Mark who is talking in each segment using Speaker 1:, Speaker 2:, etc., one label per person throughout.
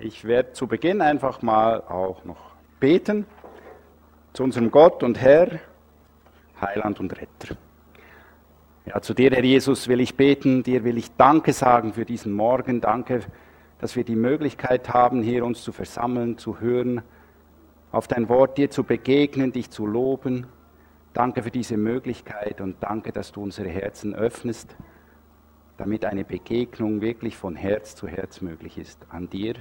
Speaker 1: Ich werde zu Beginn einfach mal auch noch beten zu unserem Gott und Herr, Heiland und Retter. Ja, zu dir, Herr Jesus, will ich beten, dir will ich Danke sagen für diesen Morgen. Danke, dass wir die Möglichkeit haben, hier uns zu versammeln, zu hören, auf dein Wort dir zu begegnen, dich zu loben. Danke für diese Möglichkeit und danke, dass du unsere Herzen öffnest, damit eine Begegnung wirklich von Herz zu Herz möglich ist. An dir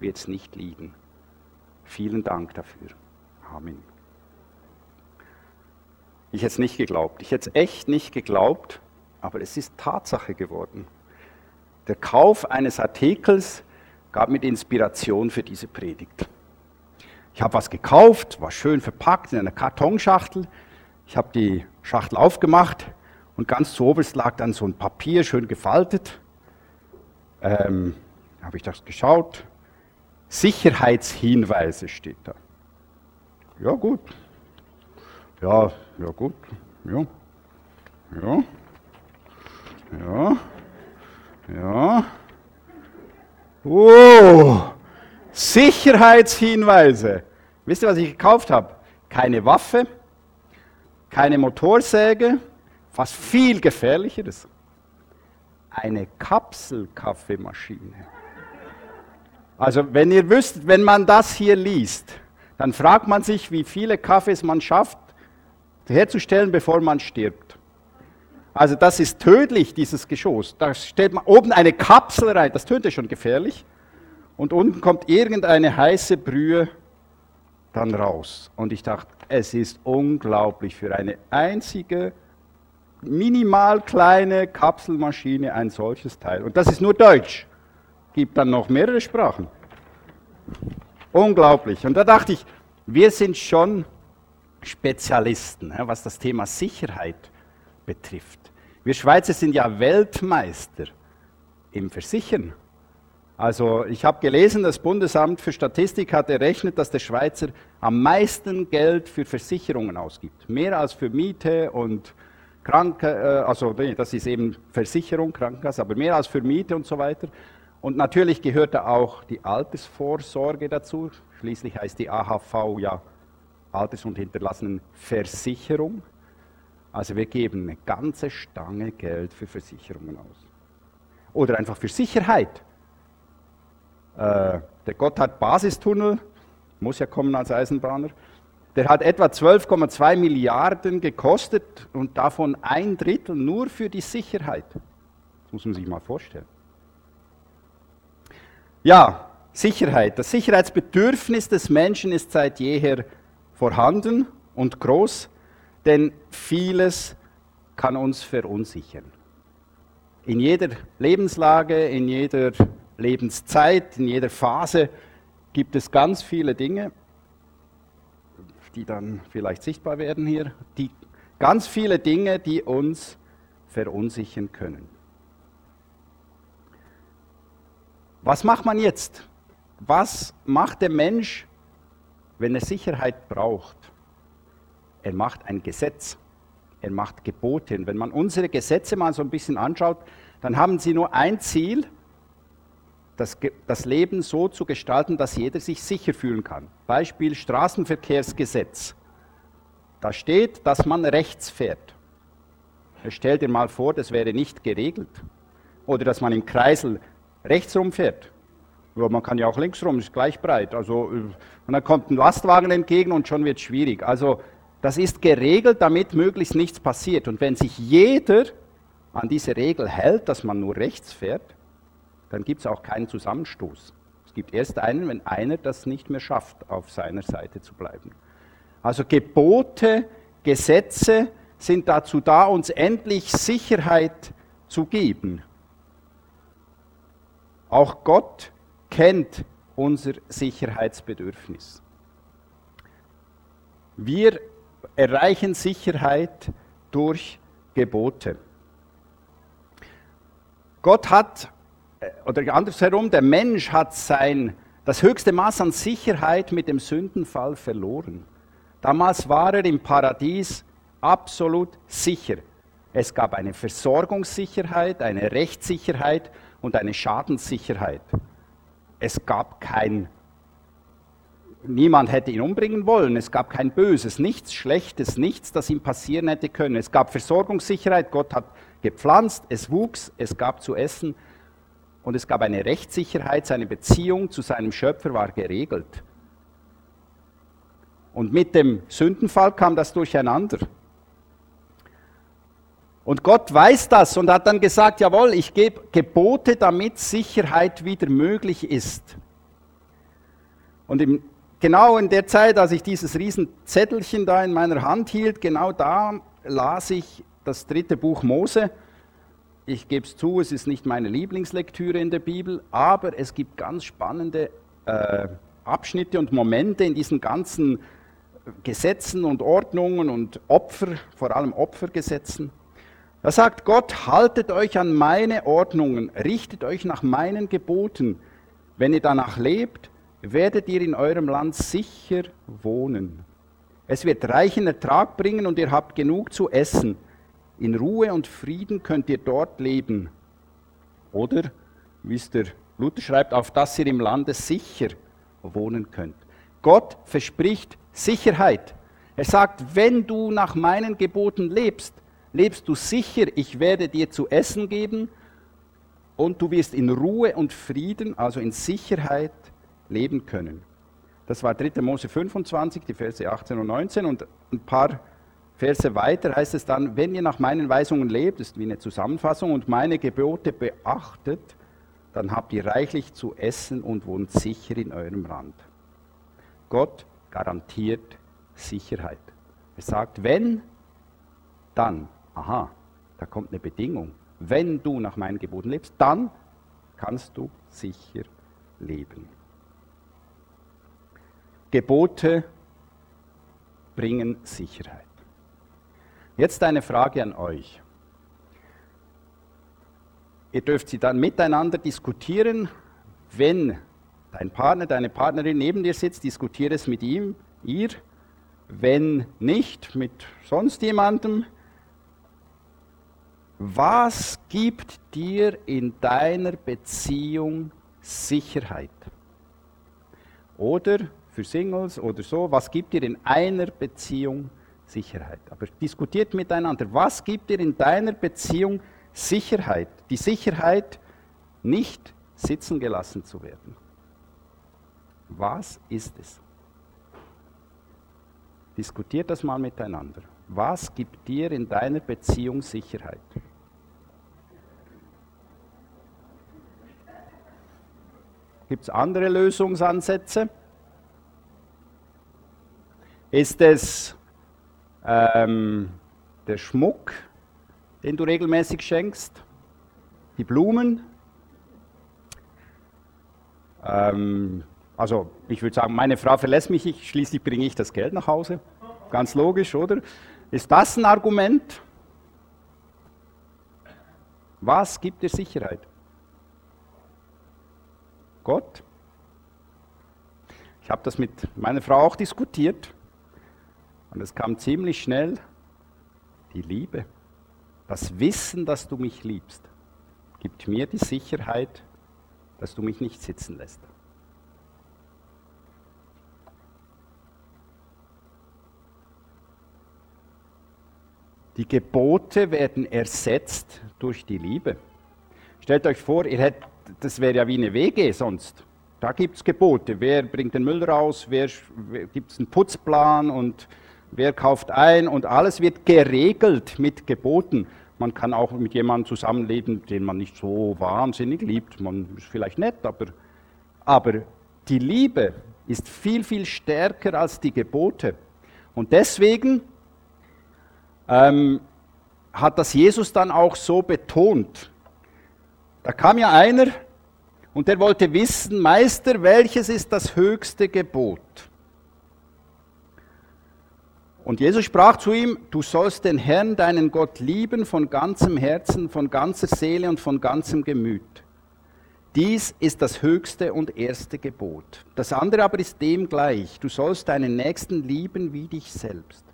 Speaker 1: wird es nicht liegen. Vielen Dank dafür. Amen. Ich hätte es nicht geglaubt. Ich hätte es echt nicht geglaubt, aber es ist Tatsache geworden. Der Kauf eines Artikels gab mir Inspiration für diese Predigt. Ich habe was gekauft, war schön verpackt in einer Kartonschachtel. Ich habe die Schachtel aufgemacht und ganz zu oberst lag dann so ein Papier, schön gefaltet. Ähm, habe ich das geschaut, Sicherheitshinweise steht da. Ja, gut. Ja, ja, gut. Ja. Ja. Ja. Ja. Oh, Sicherheitshinweise. Wisst ihr, was ich gekauft habe? Keine Waffe, keine Motorsäge, was viel gefährlicheres. Eine Kapselkaffeemaschine. Also wenn ihr wüsst, wenn man das hier liest, dann fragt man sich, wie viele Kaffees man schafft herzustellen, bevor man stirbt. Also das ist tödlich, dieses Geschoss. Da stellt man oben eine Kapsel rein, das tönt ja schon gefährlich. Und unten kommt irgendeine heiße Brühe dann raus. Und ich dachte, es ist unglaublich für eine einzige, minimal kleine Kapselmaschine ein solches Teil. Und das ist nur Deutsch gibt dann noch mehrere Sprachen. Unglaublich. Und da dachte ich, wir sind schon Spezialisten, was das Thema Sicherheit betrifft. Wir Schweizer sind ja Weltmeister im Versichern. Also ich habe gelesen, das Bundesamt für Statistik hat errechnet, dass der Schweizer am meisten Geld für Versicherungen ausgibt. Mehr als für Miete und Kranke, äh, also das ist eben Versicherung, Krankenkasse, aber mehr als für Miete und so weiter. Und natürlich gehört da auch die Altersvorsorge dazu. Schließlich heißt die AHV ja Alters- und Hinterlassenenversicherung. Also wir geben eine ganze Stange Geld für Versicherungen aus. Oder einfach für Sicherheit. Äh, der Gotthard-Basistunnel, muss ja kommen als Eisenbahner, der hat etwa 12,2 Milliarden gekostet und davon ein Drittel nur für die Sicherheit. Das muss man sich mal vorstellen. Ja, Sicherheit. Das Sicherheitsbedürfnis des Menschen ist seit jeher vorhanden und groß, denn vieles kann uns verunsichern. In jeder Lebenslage, in jeder Lebenszeit, in jeder Phase gibt es ganz viele Dinge, die dann vielleicht sichtbar werden hier, die ganz viele Dinge, die uns verunsichern können. Was macht man jetzt? Was macht der Mensch, wenn er Sicherheit braucht? Er macht ein Gesetz. Er macht Gebote. Und wenn man unsere Gesetze mal so ein bisschen anschaut, dann haben sie nur ein Ziel, das, das Leben so zu gestalten, dass jeder sich sicher fühlen kann. Beispiel Straßenverkehrsgesetz. Da steht, dass man rechts fährt. Stell dir mal vor, das wäre nicht geregelt. Oder dass man im Kreisel rechts rumfährt. Ja, man kann ja auch links rum, ist gleich breit. Also, äh, und dann kommt ein Lastwagen entgegen und schon wird es schwierig. Also das ist geregelt, damit möglichst nichts passiert. Und wenn sich jeder an diese Regel hält, dass man nur rechts fährt, dann gibt es auch keinen Zusammenstoß. Es gibt erst einen, wenn einer das nicht mehr schafft, auf seiner Seite zu bleiben. Also Gebote, Gesetze sind dazu da, uns endlich Sicherheit zu geben. Auch Gott kennt unser Sicherheitsbedürfnis. Wir erreichen Sicherheit durch Gebote. Gott hat, äh, oder andersherum, der Mensch hat sein, das höchste Maß an Sicherheit mit dem Sündenfall verloren. Damals war er im Paradies absolut sicher. Es gab eine Versorgungssicherheit, eine Rechtssicherheit und eine Schadenssicherheit. es gab kein, niemand hätte ihn umbringen wollen, es gab kein Böses, nichts Schlechtes, nichts, das ihm passieren hätte können. Es gab Versorgungssicherheit, Gott hat gepflanzt, es wuchs, es gab zu essen und es gab eine Rechtssicherheit, seine Beziehung zu seinem Schöpfer war geregelt. Und mit dem Sündenfall kam das durcheinander. Und Gott weiß das und hat dann gesagt, jawohl, ich gebe Gebote, damit Sicherheit wieder möglich ist. Und im, genau in der Zeit, als ich dieses Riesenzettelchen da in meiner Hand hielt, genau da las ich das dritte Buch Mose. Ich gebe es zu, es ist nicht meine Lieblingslektüre in der Bibel, aber es gibt ganz spannende äh, Abschnitte und Momente in diesen ganzen Gesetzen und Ordnungen und Opfer, vor allem Opfergesetzen. Da sagt Gott, haltet euch an meine Ordnungen, richtet euch nach meinen Geboten. Wenn ihr danach lebt, werdet ihr in eurem Land sicher wohnen. Es wird reichen Ertrag bringen und ihr habt genug zu essen. In Ruhe und Frieden könnt ihr dort leben. Oder, wie es der Luther schreibt, auf dass ihr im Lande sicher wohnen könnt. Gott verspricht Sicherheit. Er sagt, wenn du nach meinen Geboten lebst, lebst du sicher, ich werde dir zu essen geben und du wirst in Ruhe und Frieden, also in Sicherheit leben können. Das war 3. Mose 25, die Verse 18 und 19 und ein paar Verse weiter heißt es dann, wenn ihr nach meinen Weisungen lebt, ist wie eine Zusammenfassung, und meine Gebote beachtet, dann habt ihr reichlich zu essen und wohnt sicher in eurem Land. Gott garantiert Sicherheit. Er sagt, wenn, dann, aha, da kommt eine Bedingung. Wenn du nach meinen Geboten lebst, dann kannst du sicher leben. Gebote bringen Sicherheit. Jetzt eine Frage an euch. Ihr dürft sie dann miteinander diskutieren, wenn dein Partner, deine Partnerin neben dir sitzt, diskutiere es mit ihm, ihr. Wenn nicht, mit sonst jemandem. Was gibt dir in deiner Beziehung Sicherheit? Oder für Singles oder so, was gibt dir in einer Beziehung Sicherheit? Aber diskutiert miteinander, was gibt dir in deiner Beziehung Sicherheit? Die Sicherheit, nicht sitzen gelassen zu werden. Was ist es? Diskutiert das mal miteinander. Was gibt dir in deiner Beziehung Sicherheit? Gibt es andere Lösungsansätze? Ist es ähm, der Schmuck, den du regelmäßig schenkst? Die Blumen? Ähm, also ich würde sagen, meine Frau verlässt mich, ich, schließlich bringe ich das Geld nach Hause. Ganz logisch, oder? Ist das ein Argument? Was gibt dir Sicherheit? Gott? Ich habe das mit meiner Frau auch diskutiert und es kam ziemlich schnell die Liebe. Das Wissen, dass du mich liebst, gibt mir die Sicherheit, dass du mich nicht sitzen lässt. Die Gebote werden ersetzt durch die Liebe. Stellt euch vor, ihr hättet, das wäre ja wie eine WG sonst. Da gibt es Gebote. Wer bringt den Müll raus? Wer, wer gibt es einen Putzplan und wer kauft ein? Und alles wird geregelt mit Geboten. Man kann auch mit jemandem zusammenleben, den man nicht so wahnsinnig liebt. Man ist vielleicht nett, aber, aber die Liebe ist viel, viel stärker als die Gebote. Und deswegen ähm, hat das Jesus dann auch so betont. Da kam ja einer und der wollte wissen, Meister, welches ist das höchste Gebot? Und Jesus sprach zu ihm, du sollst den Herrn, deinen Gott lieben von ganzem Herzen, von ganzer Seele und von ganzem Gemüt. Dies ist das höchste und erste Gebot. Das andere aber ist dem gleich, du sollst deinen Nächsten lieben wie dich selbst.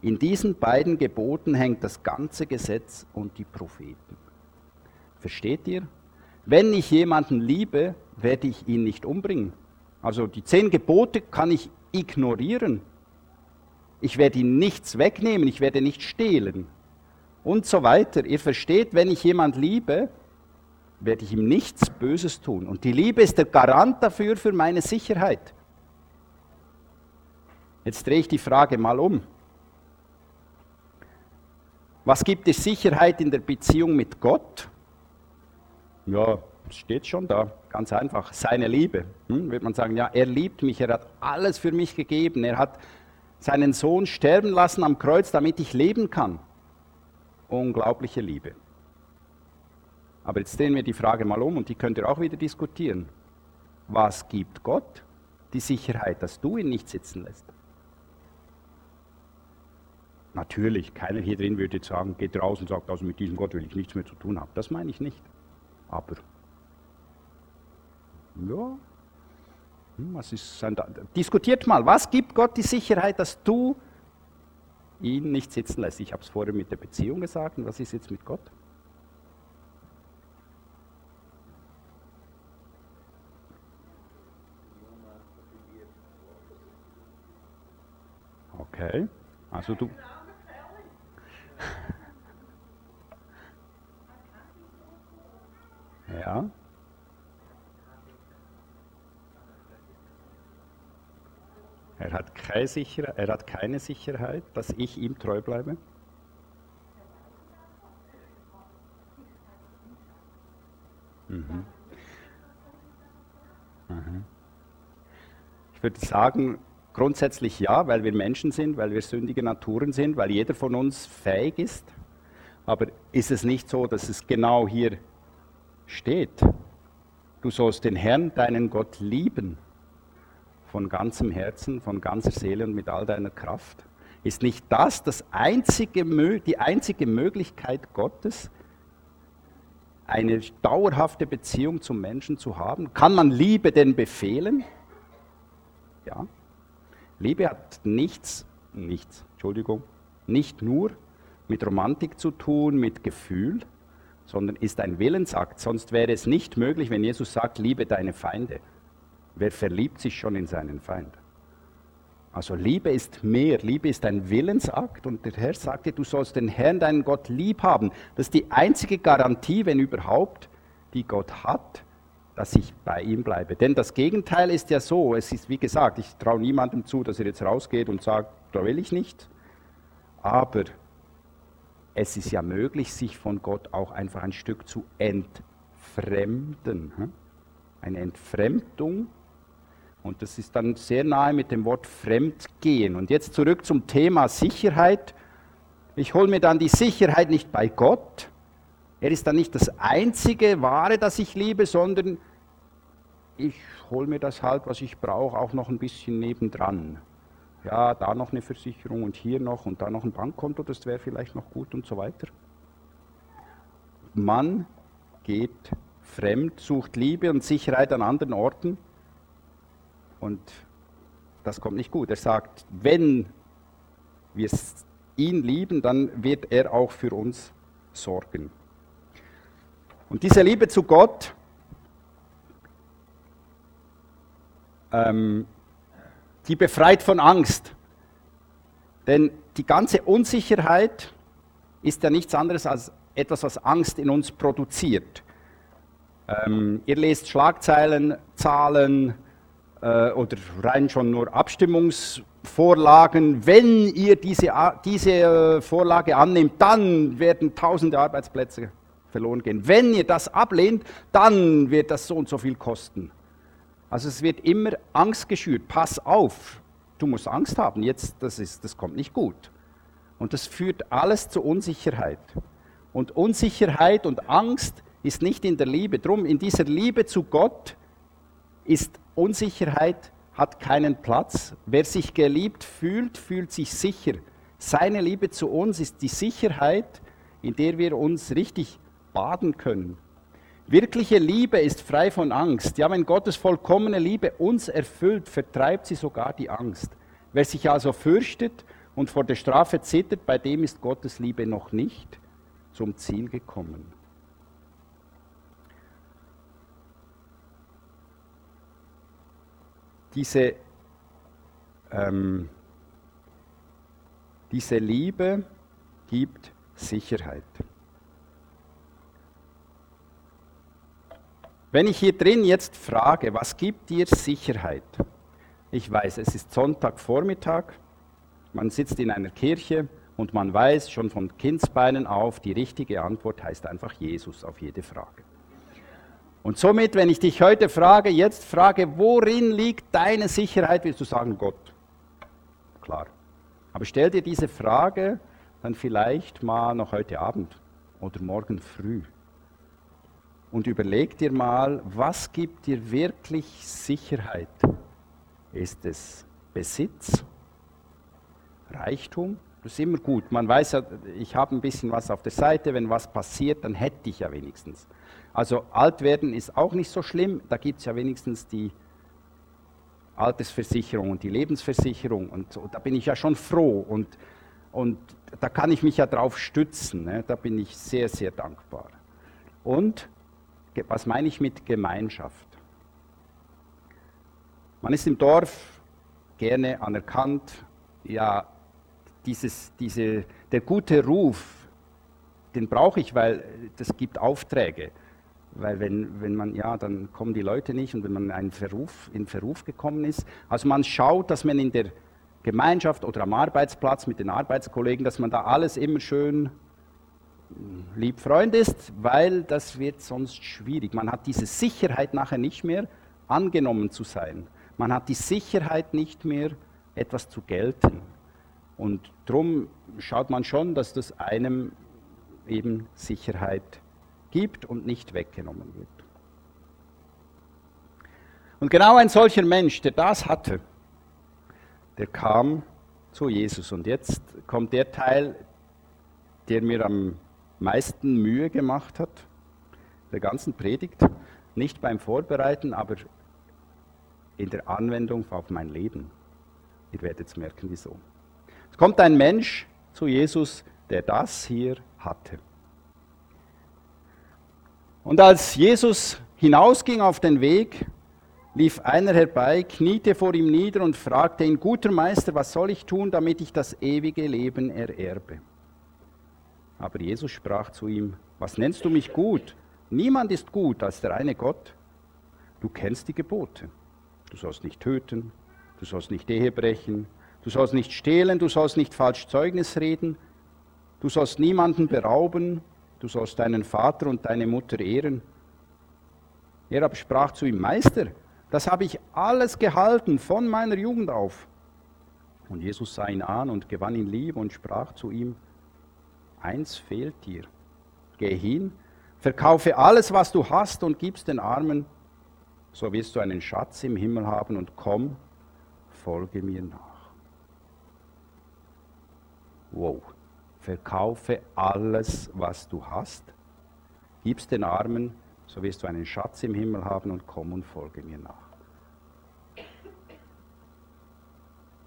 Speaker 1: In diesen beiden Geboten hängt das ganze Gesetz und die Propheten. Versteht ihr? Wenn ich jemanden liebe, werde ich ihn nicht umbringen. Also die zehn Gebote kann ich ignorieren. Ich werde ihm nichts wegnehmen, ich werde nicht stehlen und so weiter. Ihr versteht, wenn ich jemand liebe, werde ich ihm nichts Böses tun. Und die Liebe ist der Garant dafür für meine Sicherheit. Jetzt drehe ich die Frage mal um. Was gibt es Sicherheit in der Beziehung mit Gott? Ja, steht schon da, ganz einfach. Seine Liebe. Hm, wird man sagen, ja, er liebt mich, er hat alles für mich gegeben, er hat seinen Sohn sterben lassen am Kreuz, damit ich leben kann. Unglaubliche Liebe. Aber jetzt drehen wir die Frage mal um und die könnt ihr auch wieder diskutieren. Was gibt Gott die Sicherheit, dass du ihn nicht sitzen lässt? Natürlich, keiner hier drin würde jetzt sagen, geht raus und sagt, also mit diesem Gott will ich nichts mehr zu tun haben. Das meine ich nicht. Aber, ja, hm, was ist diskutiert mal, was gibt Gott die Sicherheit, dass du ihn nicht sitzen lässt? Ich habe es vorher mit der Beziehung gesagt und was ist jetzt mit Gott? Okay, also du. Ja. Er hat, keine Sicherheit, er hat keine Sicherheit, dass ich ihm treu bleibe. Mhm. Mhm. Ich würde sagen, grundsätzlich ja, weil wir Menschen sind, weil wir sündige Naturen sind, weil jeder von uns fähig ist. Aber ist es nicht so, dass es genau hier steht? Du sollst den Herrn, deinen Gott, lieben von ganzem Herzen, von ganzer Seele und mit all deiner Kraft? Ist nicht das, das einzige, die einzige Möglichkeit Gottes, eine dauerhafte Beziehung zum Menschen zu haben? Kann man Liebe denn befehlen? Ja. Liebe hat nichts, nichts, Entschuldigung, nicht nur mit Romantik zu tun, mit Gefühl, sondern ist ein Willensakt. Sonst wäre es nicht möglich, wenn Jesus sagt, liebe deine Feinde. Wer verliebt sich schon in seinen Feind? Also Liebe ist mehr, Liebe ist ein Willensakt und der Herr sagte, du sollst den Herrn, deinen Gott lieb haben. Das ist die einzige Garantie, wenn überhaupt, die Gott hat, dass ich bei ihm bleibe. Denn das Gegenteil ist ja so, es ist wie gesagt, ich traue niemandem zu, dass er jetzt rausgeht und sagt, da will ich nicht. Aber es ist ja möglich, sich von Gott auch einfach ein Stück zu entfremden. Eine Entfremdung und das ist dann sehr nahe mit dem Wort Fremdgehen. Und jetzt zurück zum Thema Sicherheit. Ich hole mir dann die Sicherheit nicht bei Gott. Er ist dann nicht das einzige Wahre, das ich liebe, sondern ich hole mir das halt, was ich brauche, auch noch ein bisschen nebendran. Ja, da noch eine Versicherung und hier noch und da noch ein Bankkonto, das wäre vielleicht noch gut und so weiter. Man geht fremd, sucht Liebe und Sicherheit an anderen Orten und das kommt nicht gut. Er sagt, wenn wir ihn lieben, dann wird er auch für uns sorgen. Und diese Liebe zu Gott, ähm, die befreit von Angst. Denn die ganze Unsicherheit ist ja nichts anderes als etwas, was Angst in uns produziert. Ähm, ihr lest Schlagzeilen, Zahlen, äh, oder rein schon nur Abstimmungsvorlagen. Wenn ihr diese, diese äh, Vorlage annimmt, dann werden tausende Arbeitsplätze verloren gehen. Wenn ihr das ablehnt, dann wird das so und so viel kosten. Also es wird immer Angst geschürt. Pass auf, du musst Angst haben. Jetzt, das, ist, das kommt nicht gut. Und das führt alles zu Unsicherheit. Und Unsicherheit und Angst ist nicht in der Liebe. Drum in dieser Liebe zu Gott ist Unsicherheit hat keinen Platz. Wer sich geliebt fühlt, fühlt sich sicher. Seine Liebe zu uns ist die Sicherheit, in der wir uns richtig baden können. Wirkliche Liebe ist frei von Angst. Ja, wenn Gottes vollkommene Liebe uns erfüllt, vertreibt sie sogar die Angst. Wer sich also fürchtet und vor der Strafe zittert, bei dem ist Gottes Liebe noch nicht zum Ziel gekommen. diese, ähm, diese Liebe gibt Sicherheit. Wenn ich hier drin jetzt frage, was gibt dir Sicherheit? Ich weiß, es ist Sonntagvormittag, man sitzt in einer Kirche und man weiß schon von Kindsbeinen auf, die richtige Antwort heißt einfach Jesus auf jede Frage. Und somit, wenn ich dich heute frage, jetzt frage, worin liegt deine Sicherheit, wirst du sagen, Gott. Klar. Aber stell dir diese Frage dann vielleicht mal noch heute Abend oder morgen früh. Und überleg dir mal, was gibt dir wirklich Sicherheit? Ist es Besitz? Reichtum? Das ist immer gut. Man weiß ja, ich habe ein bisschen was auf der Seite, wenn was passiert, dann hätte ich ja wenigstens. Also alt werden ist auch nicht so schlimm, da gibt es ja wenigstens die Altersversicherung und die Lebensversicherung und so. da bin ich ja schon froh und, und da kann ich mich ja drauf stützen, ne? da bin ich sehr, sehr dankbar. Und was meine ich mit Gemeinschaft? Man ist im Dorf gerne anerkannt, ja, dieses, diese, der gute Ruf, den brauche ich, weil das gibt Aufträge. Weil wenn, wenn man, ja, dann kommen die Leute nicht und wenn man einen Verruf, in Verruf gekommen ist. Also man schaut, dass man in der Gemeinschaft oder am Arbeitsplatz mit den Arbeitskollegen, dass man da alles immer schön lieb Freund ist, weil das wird sonst schwierig. Man hat diese Sicherheit nachher nicht mehr, angenommen zu sein. Man hat die Sicherheit nicht mehr, etwas zu gelten. Und darum schaut man schon, dass das einem eben Sicherheit gibt und nicht weggenommen wird. Und genau ein solcher Mensch, der das hatte, der kam zu Jesus. Und jetzt kommt der Teil, der mir am meisten Mühe gemacht hat, der ganzen Predigt. Nicht beim Vorbereiten, aber in der Anwendung auf mein Leben. Ihr werdet es merken, wieso. Es kommt ein Mensch zu Jesus, der das hier hatte. Und als Jesus hinausging auf den Weg, lief einer herbei, kniete vor ihm nieder und fragte ihn, guter Meister, was soll ich tun, damit ich das ewige Leben ererbe? Aber Jesus sprach zu ihm, was nennst du mich gut? Niemand ist gut als der eine Gott. Du kennst die Gebote. Du sollst nicht töten, du sollst nicht Ehe brechen, du sollst nicht stehlen, du sollst nicht falsch Zeugnis reden, du sollst niemanden berauben, du sollst deinen Vater und deine Mutter ehren. Er aber sprach zu ihm, Meister, das habe ich alles gehalten von meiner Jugend auf. Und Jesus sah ihn an und gewann ihn lieb und sprach zu ihm, eins fehlt dir. Geh hin, verkaufe alles, was du hast und gib's den Armen, so wirst du einen Schatz im Himmel haben und komm, folge mir nach. Wow verkaufe alles, was du hast, gib's den Armen, so wirst du einen Schatz im Himmel haben und komm und folge mir nach.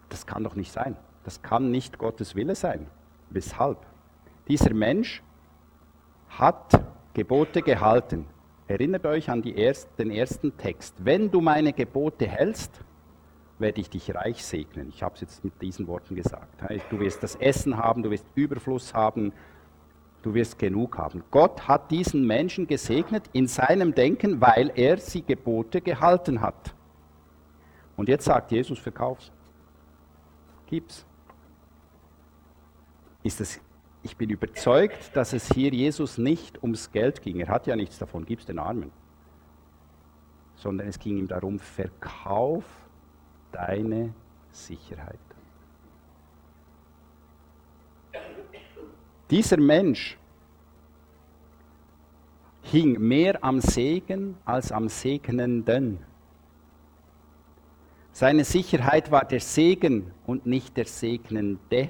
Speaker 1: Das kann doch nicht sein. Das kann nicht Gottes Wille sein. Weshalb? Dieser Mensch hat Gebote gehalten. Erinnert euch an erst, den ersten Text. Wenn du meine Gebote hältst, werde ich dich reich segnen. Ich habe es jetzt mit diesen Worten gesagt. Du wirst das Essen haben, du wirst Überfluss haben, du wirst genug haben. Gott hat diesen Menschen gesegnet in seinem Denken, weil er sie Gebote gehalten hat. Und jetzt sagt Jesus, verkauf's. Gib's. Ist es, ich bin überzeugt, dass es hier Jesus nicht ums Geld ging. Er hat ja nichts davon, gib's den Armen. Sondern es ging ihm darum, verkauf deine Sicherheit. Dieser Mensch hing mehr am Segen als am Segnenden. Seine Sicherheit war der Segen und nicht der Segnende.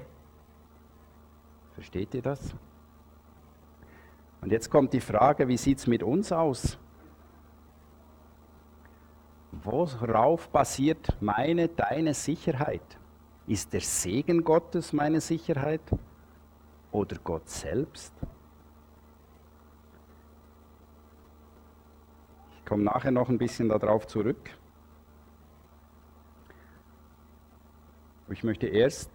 Speaker 1: Versteht ihr das? Und jetzt kommt die Frage, wie sieht es mit uns aus? Worauf basiert meine, deine Sicherheit? Ist der Segen Gottes meine Sicherheit oder Gott selbst? Ich komme nachher noch ein bisschen darauf zurück. ich möchte erst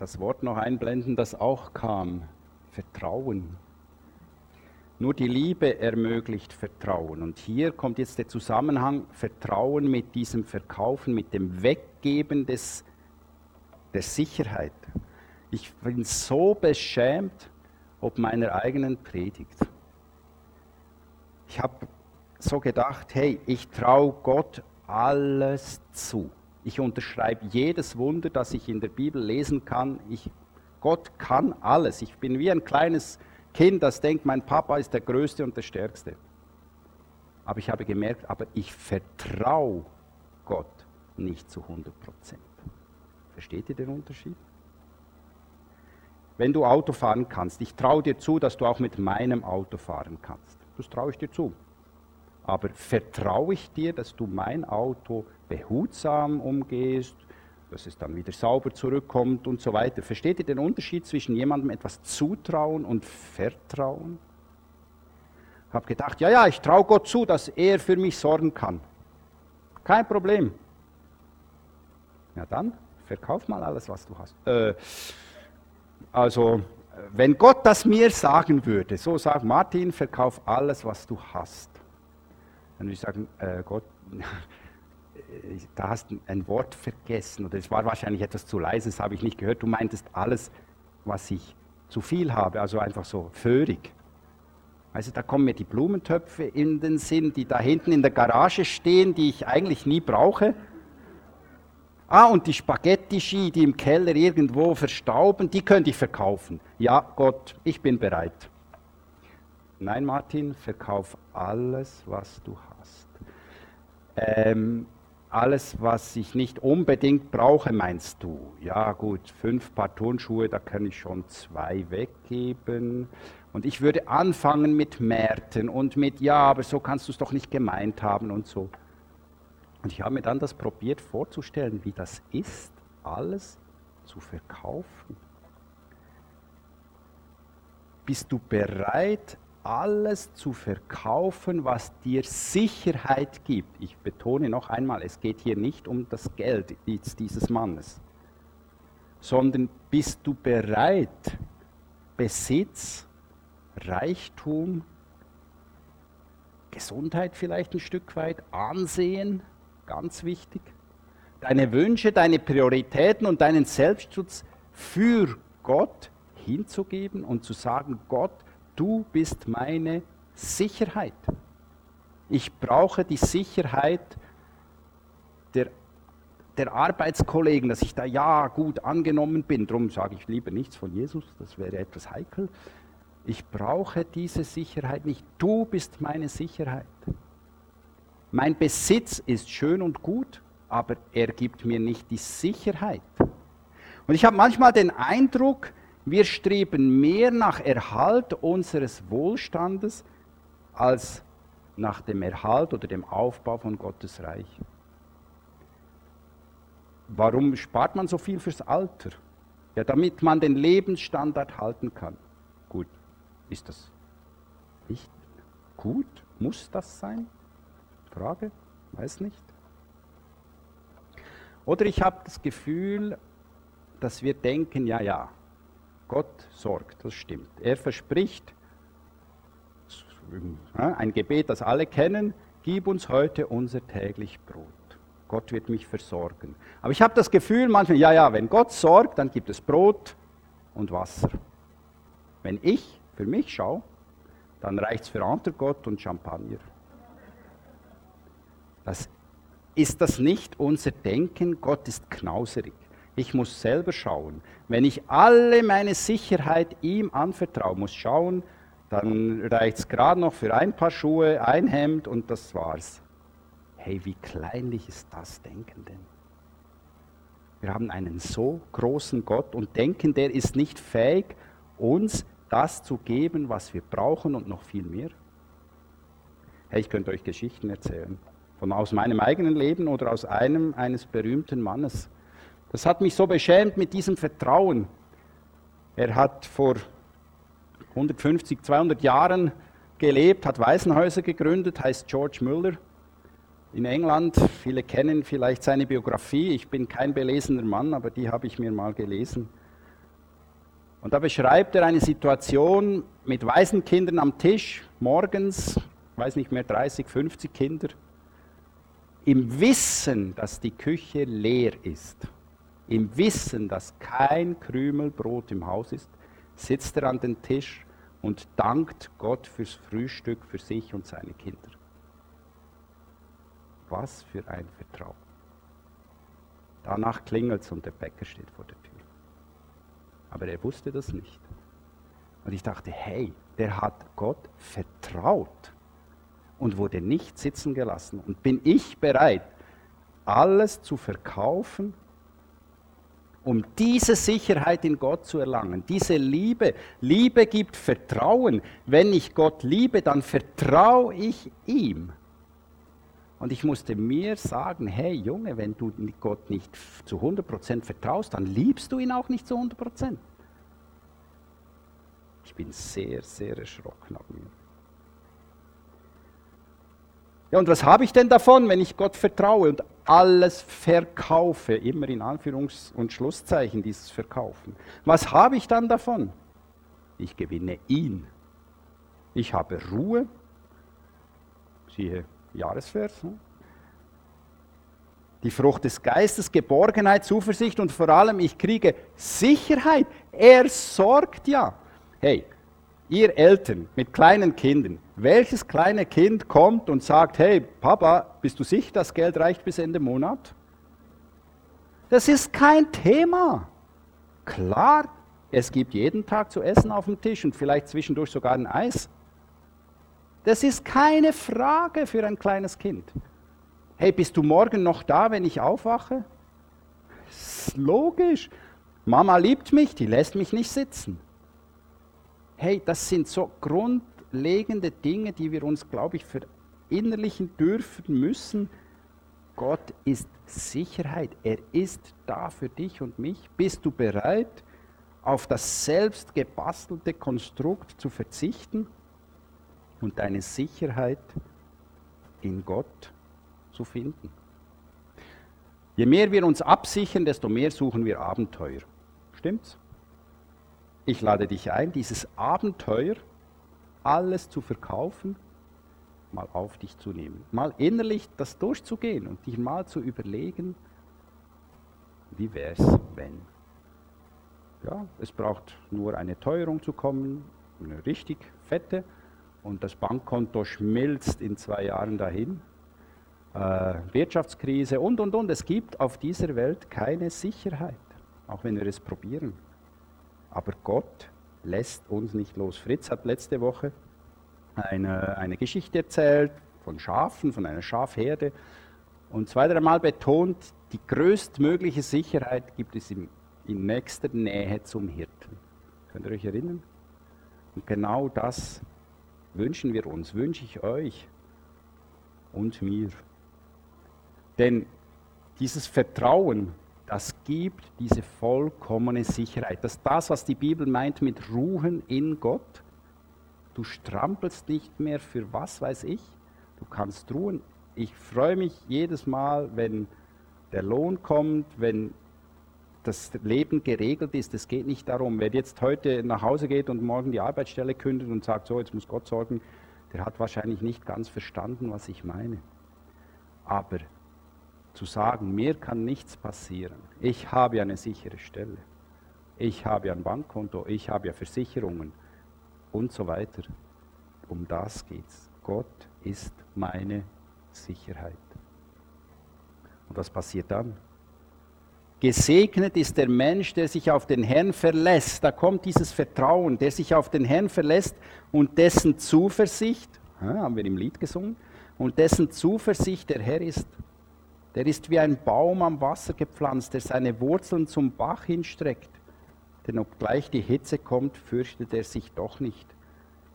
Speaker 1: das Wort noch einblenden, das auch kam. Vertrauen. Nur die Liebe ermöglicht Vertrauen. Und hier kommt jetzt der Zusammenhang Vertrauen mit diesem Verkaufen, mit dem Weggeben des, der Sicherheit. Ich bin so beschämt ob meiner eigenen Predigt. Ich habe so gedacht, hey, ich traue Gott alles zu. Ich unterschreibe jedes Wunder, das ich in der Bibel lesen kann. Ich, Gott kann alles. Ich bin wie ein kleines Kind, das denkt, mein Papa ist der Größte und der Stärkste. Aber ich habe gemerkt, aber ich vertraue Gott nicht zu 100 Prozent. Versteht ihr den Unterschied? Wenn du Auto fahren kannst, ich traue dir zu, dass du auch mit meinem Auto fahren kannst. Das traue ich dir zu. Aber vertraue ich dir, dass du mein Auto behutsam umgehst, dass es dann wieder sauber zurückkommt und so weiter. Versteht ihr den Unterschied zwischen jemandem etwas zutrauen und vertrauen? Ich habe gedacht, ja, ja, ich traue Gott zu, dass er für mich sorgen kann. Kein Problem. Ja dann, verkauf mal alles, was du hast. Äh, also, wenn Gott das mir sagen würde, so sagt Martin, verkauf alles, was du hast, dann würde ich sagen, äh, Gott, da hast du ein Wort vergessen oder es war wahrscheinlich etwas zu leise, das habe ich nicht gehört. Du meintest alles, was ich zu viel habe, also einfach so föhrig. Also da kommen mir die Blumentöpfe in den Sinn, die da hinten in der Garage stehen, die ich eigentlich nie brauche. Ah, und die Spaghetti-Ski, die im Keller irgendwo verstauben, die könnte ich verkaufen. Ja, Gott, ich bin bereit. Nein, Martin, verkauf alles, was du hast. Ähm, alles, was ich nicht unbedingt brauche, meinst du? Ja, gut, fünf Paar Turnschuhe, da kann ich schon zwei weggeben. Und ich würde anfangen mit Märten und mit, ja, aber so kannst du es doch nicht gemeint haben und so. Und ich habe mir dann das probiert vorzustellen, wie das ist, alles zu verkaufen. Bist du bereit, alles zu verkaufen, was dir Sicherheit gibt? Ich betone noch einmal, es geht hier nicht um das Geld dieses Mannes, sondern bist du bereit, Besitz, Reichtum, Gesundheit vielleicht ein Stück weit, Ansehen, ganz wichtig. Deine Wünsche, deine Prioritäten und deinen Selbstschutz für Gott hinzugeben und zu sagen, Gott, du bist meine Sicherheit. Ich brauche die Sicherheit der, der Arbeitskollegen, dass ich da ja gut angenommen bin. Darum sage ich lieber nichts von Jesus, das wäre etwas heikel. Ich brauche diese Sicherheit nicht. Du bist meine Sicherheit. Mein Besitz ist schön und gut, aber er gibt mir nicht die Sicherheit. Und ich habe manchmal den Eindruck, wir streben mehr nach Erhalt unseres Wohlstandes als nach dem Erhalt oder dem Aufbau von Gottes Reich. Warum spart man so viel fürs Alter? Ja, damit man den Lebensstandard halten kann. Gut, ist das nicht gut? Muss das sein? Frage? Weiß nicht. Oder ich habe das Gefühl, dass wir denken, ja, ja, Gott sorgt, das stimmt. Er verspricht, ein Gebet, das alle kennen, gib uns heute unser täglich Brot. Gott wird mich versorgen. Aber ich habe das Gefühl manchmal, ja, ja, wenn Gott sorgt, dann gibt es Brot und Wasser. Wenn ich für mich schaue, dann reicht es für andere Gott und Champagner. Das ist das nicht unser Denken? Gott ist knauserig. Ich muss selber schauen. Wenn ich alle meine Sicherheit ihm anvertraue, muss schauen, dann reicht es gerade noch für ein paar Schuhe, ein Hemd und das war's. Hey, wie kleinlich ist das Denken denn? Wir haben einen so großen Gott und denken, der ist nicht fähig, uns das zu geben, was wir brauchen und noch viel mehr. Hey, ich könnte euch Geschichten erzählen von aus meinem eigenen Leben oder aus einem eines berühmten Mannes. Das hat mich so beschämt mit diesem Vertrauen. Er hat vor 150, 200 Jahren gelebt, hat Waisenhäuser gegründet, heißt George Müller. in England. Viele kennen vielleicht seine Biografie. Ich bin kein belesener Mann, aber die habe ich mir mal gelesen. Und da beschreibt er eine Situation mit Waisenkindern am Tisch, morgens, weiß nicht mehr, 30, 50 Kinder, im Wissen, dass die Küche leer ist, im Wissen, dass kein Krümel Brot im Haus ist, sitzt er an den Tisch und dankt Gott fürs Frühstück für sich und seine Kinder. Was für ein Vertrauen. Danach klingelt es und der Bäcker steht vor der Tür. Aber er wusste das nicht. Und ich dachte, hey, der hat Gott vertraut und wurde nicht sitzen gelassen. Und bin ich bereit, alles zu verkaufen, um diese Sicherheit in Gott zu erlangen, diese Liebe. Liebe gibt Vertrauen. Wenn ich Gott liebe, dann vertraue ich ihm. Und ich musste mir sagen, hey Junge, wenn du Gott nicht zu 100% vertraust, dann liebst du ihn auch nicht zu 100%. Ich bin sehr, sehr erschrocken ab mir. Ja, und was habe ich denn davon, wenn ich Gott vertraue und alles verkaufe? Immer in Anführungs- und Schlusszeichen dieses Verkaufen. Was habe ich dann davon? Ich gewinne ihn. Ich habe Ruhe. Siehe Jahresvers. Ne? Die Frucht des Geistes, Geborgenheit, Zuversicht und vor allem ich kriege Sicherheit. Er sorgt ja. Hey, ihr Eltern mit kleinen Kindern, welches kleine Kind kommt und sagt, hey Papa, bist du sicher, das Geld reicht bis Ende Monat? Das ist kein Thema. Klar, es gibt jeden Tag zu essen auf dem Tisch und vielleicht zwischendurch sogar ein Eis. Das ist keine Frage für ein kleines Kind. Hey, bist du morgen noch da, wenn ich aufwache? Das ist logisch. Mama liebt mich, die lässt mich nicht sitzen. Hey, das sind so grundlegende Dinge, die wir uns, glaube ich, verinnerlichen dürfen müssen. Gott ist Sicherheit. Er ist da für dich und mich. Bist du bereit, auf das selbst gebastelte Konstrukt zu verzichten und deine Sicherheit in Gott zu finden? Je mehr wir uns absichern, desto mehr suchen wir Abenteuer. Stimmt's? Ich lade dich ein, dieses Abenteuer, alles zu verkaufen, mal auf dich zu nehmen. Mal innerlich das durchzugehen und dich mal zu überlegen, wie wäre es, wenn. Ja, es braucht nur eine Teuerung zu kommen, eine richtig fette, und das Bankkonto schmilzt in zwei Jahren dahin. Äh, Wirtschaftskrise und, und, und. Es gibt auf dieser Welt keine Sicherheit, auch wenn wir es probieren. Aber Gott lässt uns nicht los. Fritz hat letzte Woche eine, eine Geschichte erzählt von Schafen, von einer Schafherde und zwei, dreimal betont, die größtmögliche Sicherheit gibt es in, in nächster Nähe zum Hirten. Könnt ihr euch erinnern? Und genau das wünschen wir uns, wünsche ich euch und mir. Denn dieses Vertrauen das gibt diese vollkommene Sicherheit. Das ist das, was die Bibel meint mit Ruhen in Gott. Du strampelst nicht mehr für was weiß ich. Du kannst ruhen. Ich freue mich jedes Mal, wenn der Lohn kommt, wenn das Leben geregelt ist. Es geht nicht darum, wer jetzt heute nach Hause geht und morgen die Arbeitsstelle kündet und sagt, so, jetzt muss Gott sorgen, der hat wahrscheinlich nicht ganz verstanden, was ich meine. Aber zu sagen, mir kann nichts passieren. Ich habe eine sichere Stelle. Ich habe ein Bankkonto, ich habe ja Versicherungen und so weiter. Um das geht's. Gott ist meine Sicherheit. Und was passiert dann? Gesegnet ist der Mensch, der sich auf den Herrn verlässt. Da kommt dieses Vertrauen, der sich auf den Herrn verlässt und dessen Zuversicht, haben wir im Lied gesungen, und dessen Zuversicht der Herr ist. Der ist wie ein Baum am Wasser gepflanzt, der seine Wurzeln zum Bach hinstreckt. Denn obgleich die Hitze kommt, fürchtet er sich doch nicht,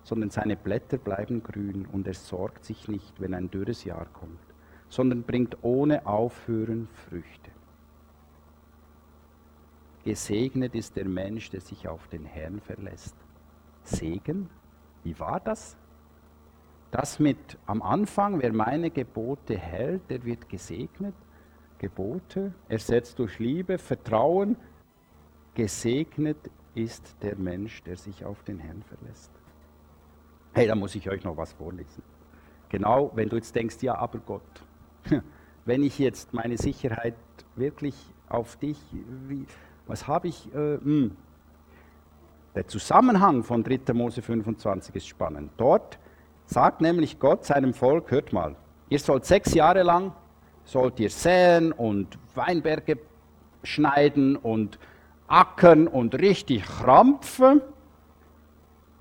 Speaker 1: sondern seine Blätter bleiben grün und er sorgt sich nicht, wenn ein dürres Jahr kommt, sondern bringt ohne Aufhören Früchte. Gesegnet ist der Mensch, der sich auf den Herrn verlässt. Segen? Wie war das? Das mit am Anfang, wer meine Gebote hält, der wird gesegnet. Gebote, ersetzt durch Liebe, Vertrauen. Gesegnet ist der Mensch, der sich auf den Herrn verlässt. Hey, da muss ich euch noch was vorlesen. Genau, wenn du jetzt denkst, ja, aber Gott, wenn ich jetzt meine Sicherheit wirklich auf dich, wie, was habe ich? Äh, hm. Der Zusammenhang von 3. Mose 25 ist spannend. Dort sagt nämlich Gott seinem Volk, hört mal, ihr sollt sechs Jahre lang, sollt ihr säen und Weinberge schneiden und ackern und richtig krampfen.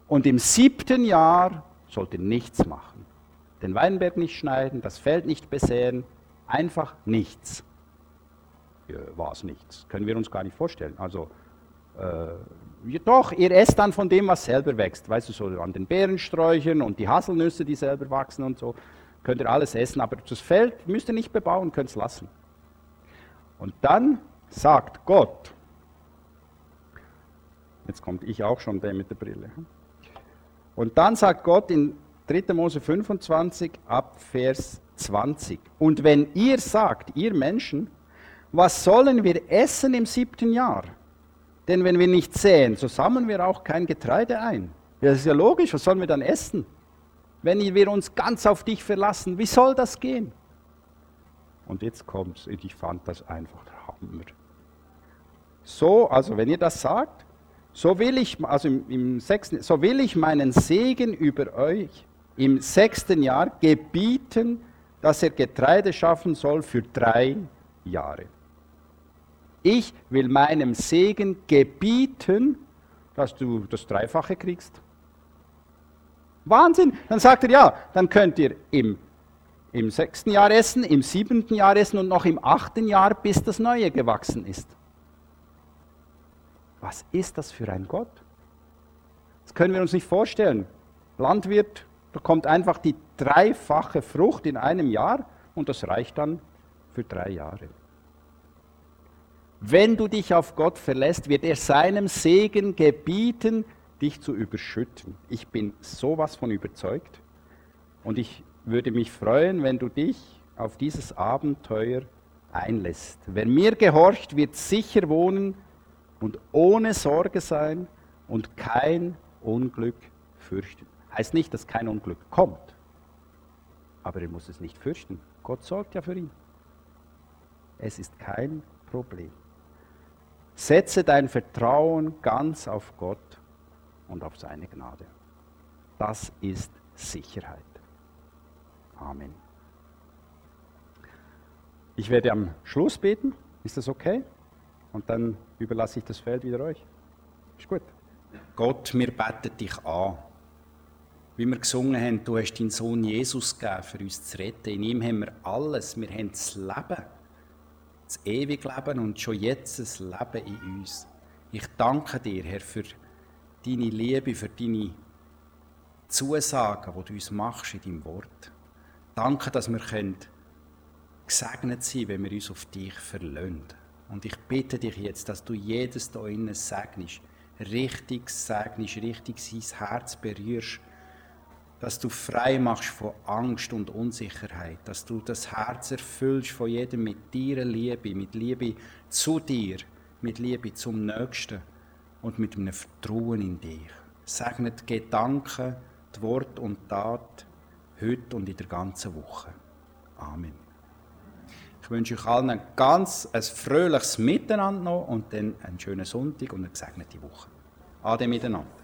Speaker 1: Und im siebten Jahr sollt ihr nichts machen. Den Weinberg nicht schneiden, das Feld nicht besäen, einfach nichts. Ja, War es nichts. Können wir uns gar nicht vorstellen. Also, äh, doch, ihr esst dann von dem, was selber wächst. Weißt du, so an den Beerensträuchern und die Haselnüsse, die selber wachsen und so, könnt ihr alles essen. Aber das Feld müsst ihr nicht bebauen, könnt es lassen. Und dann sagt Gott, jetzt kommt ich auch schon der mit der Brille. Und dann sagt Gott in 3. Mose 25 ab Vers 20, und wenn ihr sagt, ihr Menschen, was sollen wir essen im siebten Jahr? Denn wenn wir nicht säen, so sammeln wir auch kein Getreide ein. Ja, das ist ja logisch, was sollen wir dann essen? Wenn wir uns ganz auf dich verlassen, wie soll das gehen? Und jetzt kommt's, ich fand das einfach Hammer. So, also wenn ihr das sagt, so will ich, also im, im sechsten, so will ich meinen Segen über euch im sechsten Jahr gebieten, dass er Getreide schaffen soll für drei Jahre. Ich will meinem Segen gebieten, dass du das Dreifache kriegst. Wahnsinn! Dann sagt er, ja, dann könnt ihr im, im sechsten Jahr essen, im siebenten Jahr essen und noch im achten Jahr, bis das Neue gewachsen ist. Was ist das für ein Gott? Das können wir uns nicht vorstellen. Landwirt, da kommt einfach die dreifache Frucht in einem Jahr und das reicht dann für drei Jahre. Wenn du dich auf Gott verlässt, wird er seinem Segen gebieten, dich zu überschütten. Ich bin sowas von überzeugt und ich würde mich freuen, wenn du dich auf dieses Abenteuer einlässt. Wer mir gehorcht, wird sicher wohnen und ohne Sorge sein und kein Unglück fürchten. Heißt nicht, dass kein Unglück kommt, aber er muss es nicht fürchten. Gott sorgt ja für ihn. Es ist kein Problem. Setze dein Vertrauen ganz auf Gott und auf seine Gnade. Das ist Sicherheit. Amen. Ich werde am Schluss beten. Ist das okay? Und dann überlasse ich das Feld wieder euch. Ist gut. Gott, wir beten dich an. Wie wir gesungen haben, du hast deinen Sohn Jesus gegeben, für uns zu retten. In ihm haben wir alles. Wir haben das Leben das ewige Leben und schon jetzt das Leben in uns. Ich danke dir, Herr, für deine Liebe, für deine Zusagen, die du uns machst in deinem Wort. Danke, dass wir gesegnet sein wenn wir uns auf dich verlöhnen. Und ich bitte dich jetzt, dass du jedes da innen segnest, richtig segnest, richtig sein Herz berührst, dass du frei machst von Angst und Unsicherheit, dass du das Herz erfüllst von jedem mit deiner Liebe, mit Liebe zu dir, mit Liebe zum Nächsten und mit einem Vertrauen in dich. Segnet Gedanken, die Wort und Tat heute und in der ganzen Woche. Amen. Ich wünsche euch allen ein ganz ein fröhliches Miteinander noch und dann einen schönen Sonntag und eine gesegnete Woche. Ade miteinander.